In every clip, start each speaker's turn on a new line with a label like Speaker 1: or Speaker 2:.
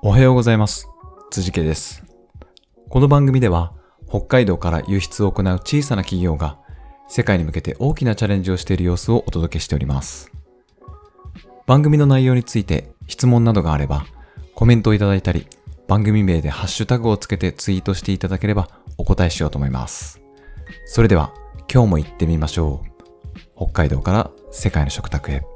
Speaker 1: おはようございます。辻家です。この番組では、北海道から輸出を行う小さな企業が、世界に向けて大きなチャレンジをしている様子をお届けしております。番組の内容について質問などがあれば、コメントをいただいたり、番組名でハッシュタグをつけてツイートしていただければお答えしようと思います。それでは、今日も行ってみましょう。北海道から世界の食卓へ。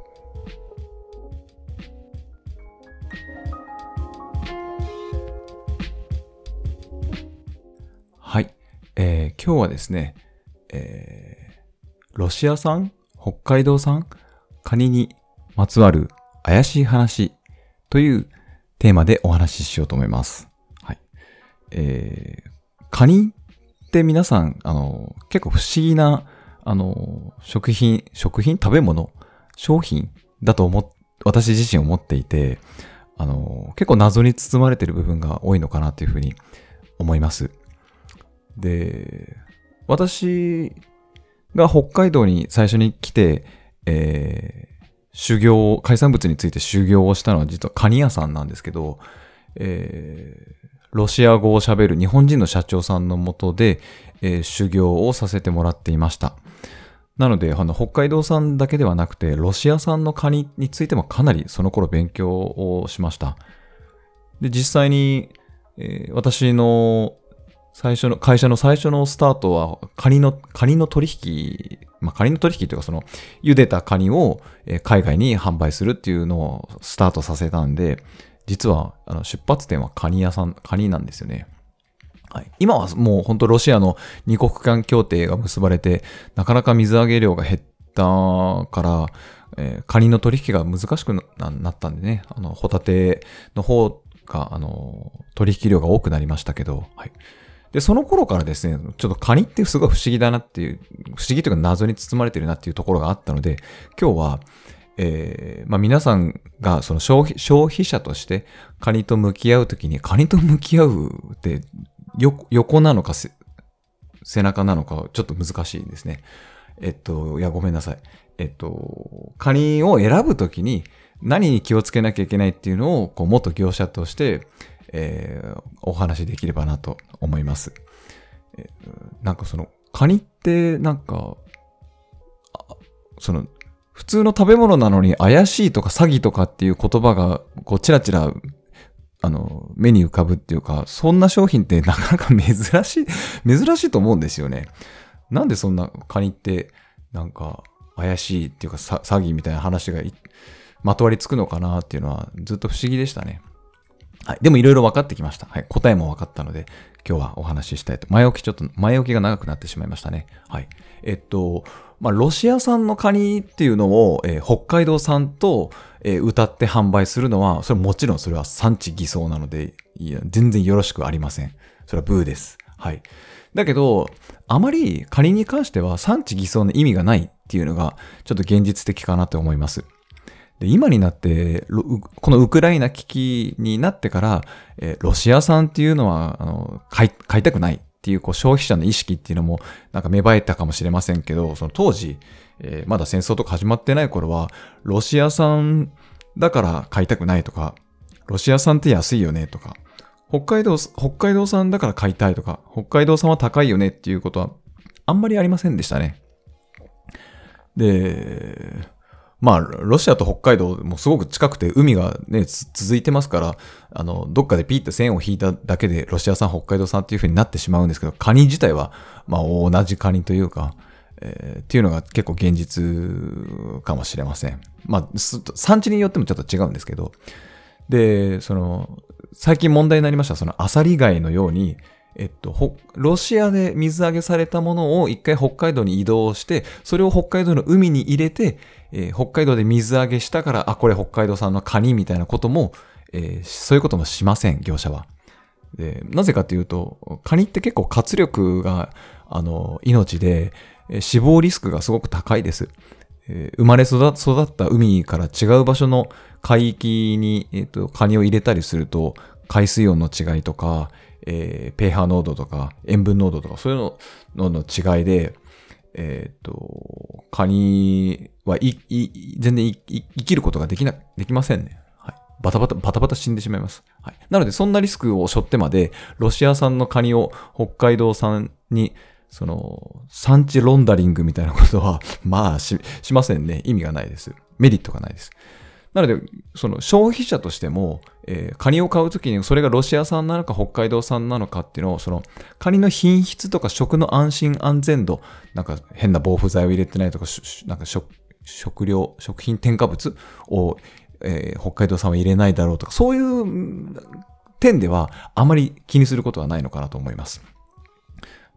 Speaker 1: えー今日はですね、えーロシア産北海道産カニにまつわる怪しい話というテーマでお話ししようと思います。はい。えーカニって皆さん、あの、結構不思議な、あの、食品、食品食べ物商品だと思っ、私自身思っていて、あの、結構謎に包まれている部分が多いのかなというふうに思います。で、私が北海道に最初に来て、えー修行、海産物について修行をしたのは実はカニ屋さんなんですけど、えーロシア語を喋る日本人の社長さんのもとで、えー修行をさせてもらっていました。なので、あの、北海道産だけではなくて、ロシア産のカニについてもかなりその頃勉強をしました。で、実際に、えー私の最初の、会社の最初のスタートは、カニの、カニの取引、まあ、カニの取引というか、その、茹でたカニを海外に販売するっていうのをスタートさせたんで、実は、あの、出発点はカニ屋さん、カニなんですよね。はい、今はもう本当ロシアの二国間協定が結ばれて、なかなか水揚げ量が減ったから、えーカニの取引が難しくななったんでね、あの、ホタテの方が、あの、取引量が多くなりましたけど、はい。で、その頃からですね、ちょっとカニってすごい不思議だなっていう、不思議というか謎に包まれてるなっていうところがあったので、今日は、えーまあ、皆さんがその消費消費者としてカニと向き合うときに、カニと向き合うってよ横なのか背中なのかちょっと難しいですね。えっと、いや、ごめんなさい。えっと、カニを選ぶときに何に気をつけなきゃいけないっていうのを、こう、元業者として、えーお話しできればなと思います。えなんかその、カニって、なんか、その、普通の食べ物なのに怪しいとか詐欺とかっていう言葉が、こう、ちらちら、あの、目に浮かぶっていうか、そんな商品ってなかなか珍しい、珍しいと思うんですよね。なんでそんなカニって、なんか、怪しいっていうか、詐欺みたいな話がまとわりつくのかなっていうのは、ずっと不思議でしたね。はい。でもいろいろ分かってきました。はい。答えも分かったので、今日はお話ししたいと。前置きちょっと、前置きが長くなってしまいましたね。はい。えっと、まあ、ロシア産のカニっていうのを、えー北海道産と、えー歌って販売するのは、それもちろんそれは産地偽装なので、いや、全然よろしくありません。それはブーです。はい。だけど、あまりカニに関しては産地偽装の意味がないっていうのが、ちょっと現実的かなと思います。で今になって、このウクライナ危機になってから、えーロシア産っていうのは、あの、買い、買いたくないっていう、こう、消費者の意識っていうのも、なんか芽生えたかもしれませんけど、その当時、えーまだ戦争とか始まってない頃は、ロシア産だから買いたくないとか、ロシア産って安いよねとか、北海道、北海道産だから買いたいとか、北海道産は高いよねっていうことは、あんまりありませんでしたね。で、まあ、ロシアと北海道もすごく近くて海がね、続いてますから、あの、どっかでピーって線を引いただけでロシア産、北海道産っていう風になってしまうんですけど、カニ自体は、まあ、同じカニというか、えーっていうのが結構現実かもしれません。まあ、産地によってもちょっと違うんですけど、で、その、最近問題になりました、そのアサリ貝のように、えっと、ロシアで水揚げされたものを一回北海道に移動して、それを北海道の海に入れて、えー北海道で水揚げしたから、あ、これ北海道産のカニみたいなことも、えーそういうこともしません、業者は。でなぜかというと、カニって結構活力が、あの、命で、死亡リスクがすごく高いです。えー生まれ育った海から違う場所の海域に、えーとカニを入れたりすると、海水温の違いとか、えー、pH 濃度とか、塩分濃度とか、そういうののの違いで、えっ、と、カニはいい全然生きることができな、できませんね。はい。バタバタ、バタバタ死んでしまいます。はい。なので、そんなリスクを背負ってまで、ロシア産のカニを北海道産に、その、産地ロンダリングみたいなことは、まあし、しませんね。意味がないです。メリットがないです。なので、その消費者としても、えー、カニを買うときにそれがロシア産なのか北海道産なのかっていうのを、そのカニの品質とか食の安心安全度、なんか変な防腐剤を入れてないとか、なんか食食料、食品添加物を、えー、北海道産は入れないだろうとか、そういう点ではあまり気にすることはないのかなと思います。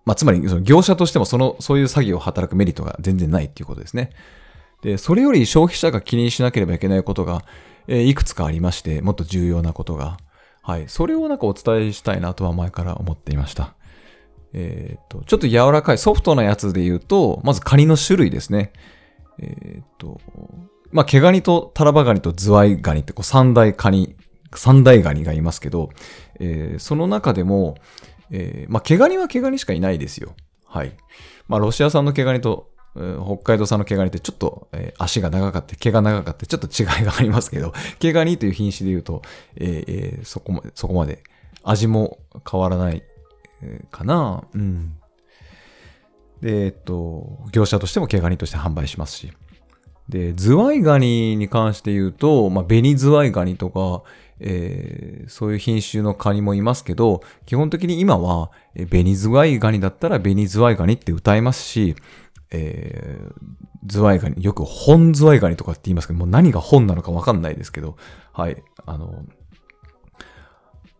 Speaker 1: まあ、つまり、業者としてもその、そういう作業を働くメリットが全然ないっていうことですね。で、それより消費者が気にしなければいけないことが、え、いくつかありまして、もっと重要なことが。はい。それをなんかお伝えしたいなとは前から思っていました。えっ、と、ちょっと柔らかいソフトなやつで言うと、まずカニの種類ですね。えっ、と、まあ、毛ガニとタラバガニとズワイガニってこう三大カニ、三大ガニがいますけど、えー、その中でも、えー、まあ、毛ガニは毛ガニしかいないですよ。はい。まあ、ロシア産の毛ガニと北海道産の毛ガニってちょっと、えー、足が長かった、毛が長かった、ちょっと違いがありますけど、毛ガニという品種で言うと、えー、そこまで、そこまで味も変わらない、えー、かな。うん。で、えっと、業者としても毛ガニとして販売しますし。で、ズワイガニに関して言うと、まあ、ベニズワイガニとか、えー、そういう品種のカニもいますけど、基本的に今は、ベニズワイガニだったらベニズワイガニって歌いますし、えー、ズワイガニ、よく本ズワイガニとかって言いますけど、もう何が本なのかわかんないですけど、はい、あの、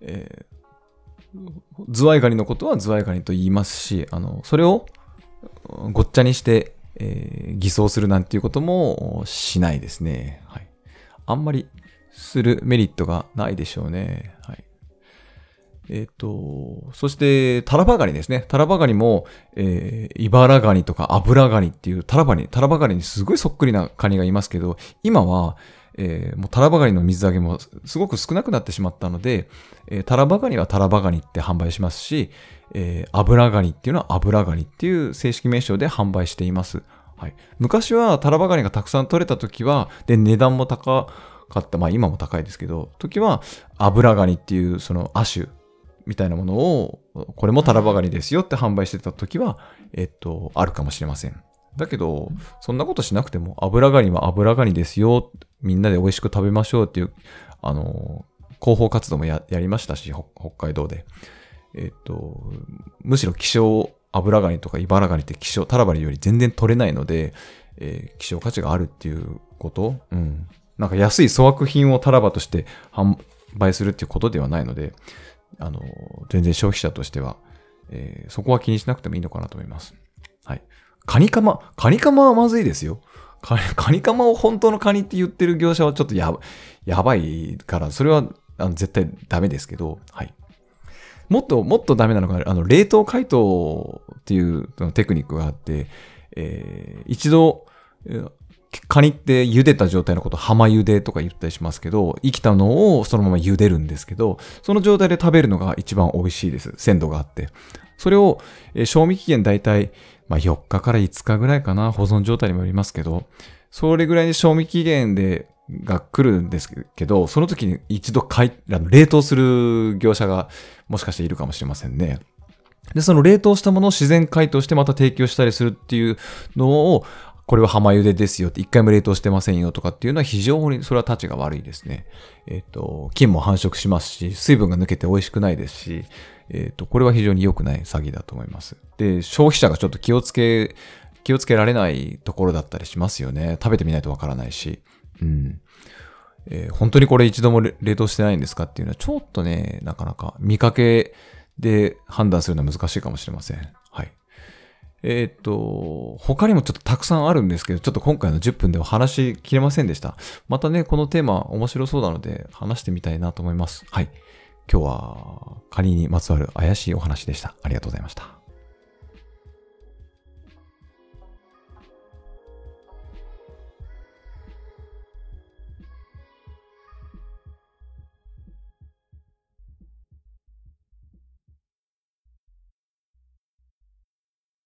Speaker 1: えー、ズワイガニのことはズワイガニと言いますし、あの、それをごっちゃにして、えー、偽装するなんていうこともしないですね。はい。あんまりするメリットがないでしょうね。はい。えっ、と、そして、タラバガニですね。タラバガニも、えー、イバラガニとかアブラガニっていうタラバニ、タラバガニにすごいそっくりなカニがいますけど、今は、えー、もうタラバガニの水揚げもすごく少なくなってしまったので、えー、タラバガニはタラバガニって販売しますし、えー、アブラガニっていうのはアブラガニっていう正式名称で販売しています。はい。昔はタラバガニがたくさん取れた時は、で、値段も高かった、まあ今も高いですけど、時はアブラガニっていうその亜種みたいなものを、これもタラバガニですよって販売してた時は、えっと、あるかもしれません。だけど、そんなことしなくても、油ガニは油ガニですよ、みんなで美味しく食べましょうっていう、あの、広報活動もやりましたし、北海道で。えっと、むしろ希少油ガニとか茨ガニって希少、タラバリより全然取れないので、えー、希少価値があるっていうことうん。なんか安い粗悪品をタラバとして販売するっていうことではないので、あの、全然消費者としては、えー、そこは気にしなくてもいいのかなと思います。はい。カニカマ、カニカマはまずいですよ。カニカニカマを本当のカニって言ってる業者はちょっとややばいから、それはあの絶対ダメですけど、はい。もっと、もっとダメなのが、あの、冷凍解凍っていうテクニックがあって、えー、一度、カニって茹でた状態のこと浜茹でとか言ったりしますけど、生きたのをそのまま茹でるんですけど、その状態で食べるのが一番美味しいです。鮮度があって。それを、えー、賞味期限だいたい、まあ、4日から5日ぐらいかな、保存状態にもよりますけど、それぐらいに賞味期限で、が来るんですけど、その時に一度かい冷凍する業者がもしかしているかもしれませんね。で、その冷凍したものを自然解凍してまた提供したりするっていうのを、これは浜茹でですよって、一回も冷凍してませんよとかっていうのは非常にそれは立ちが悪いですね。えっ、ー、と、菌も繁殖しますし、水分が抜けて美味しくないですし、えっ、ー、と、これは非常に良くない詐欺だと思います。で、消費者がちょっと気をつけ、気をつけられないところだったりしますよね。食べてみないとわからないし。うん。えー、本当にこれ一度も冷凍してないんですかっていうのはちょっとね、なかなか見かけで判断するのは難しいかもしれません。えっ、と、他にもちょっとたくさんあるんですけど、ちょっと今回の10分では話しきれませんでした。またね、このテーマ面白そうなので話してみたいなと思います。はい。今日は仮にまつわる怪しいお話でした。ありがとうございました。